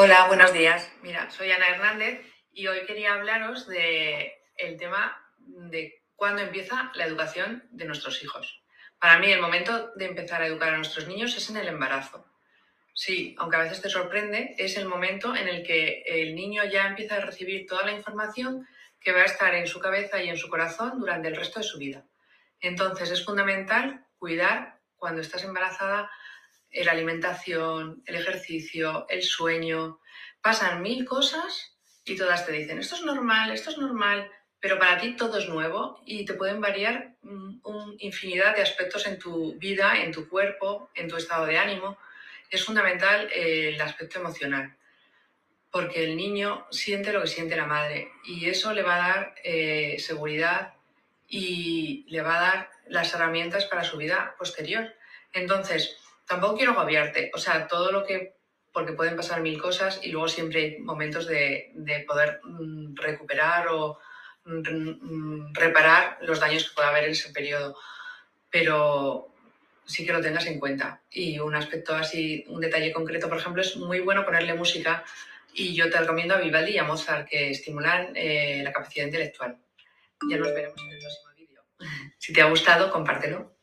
Hola, buenos días. Mira, soy Ana Hernández y hoy quería hablaros de el tema de cuándo empieza la educación de nuestros hijos. Para mí el momento de empezar a educar a nuestros niños es en el embarazo. Sí, aunque a veces te sorprende, es el momento en el que el niño ya empieza a recibir toda la información que va a estar en su cabeza y en su corazón durante el resto de su vida. Entonces es fundamental cuidar cuando estás embarazada la alimentación, el ejercicio, el sueño. Pasan mil cosas y todas te dicen, esto es normal, esto es normal, pero para ti todo es nuevo y te pueden variar una infinidad de aspectos en tu vida, en tu cuerpo, en tu estado de ánimo. Es fundamental eh, el aspecto emocional, porque el niño siente lo que siente la madre y eso le va a dar eh, seguridad y le va a dar las herramientas para su vida posterior. Entonces, tampoco quiero agobiarte, o sea, todo lo que, porque pueden pasar mil cosas y luego siempre hay momentos de, poder mm, recuperar o mm, mm, reparar los daños que pueda haber en ese periodo, pero sí que lo tengas en cuenta. Y un aspecto así, un detalle concreto, por ejemplo, es muy bueno ponerle música y yo te recomiendo a Vivaldi y a Mozart que estimulan eh, la capacidad intelectual. Ya nos veremos en el próximo vídeo. Si te ha gustado, compártelo.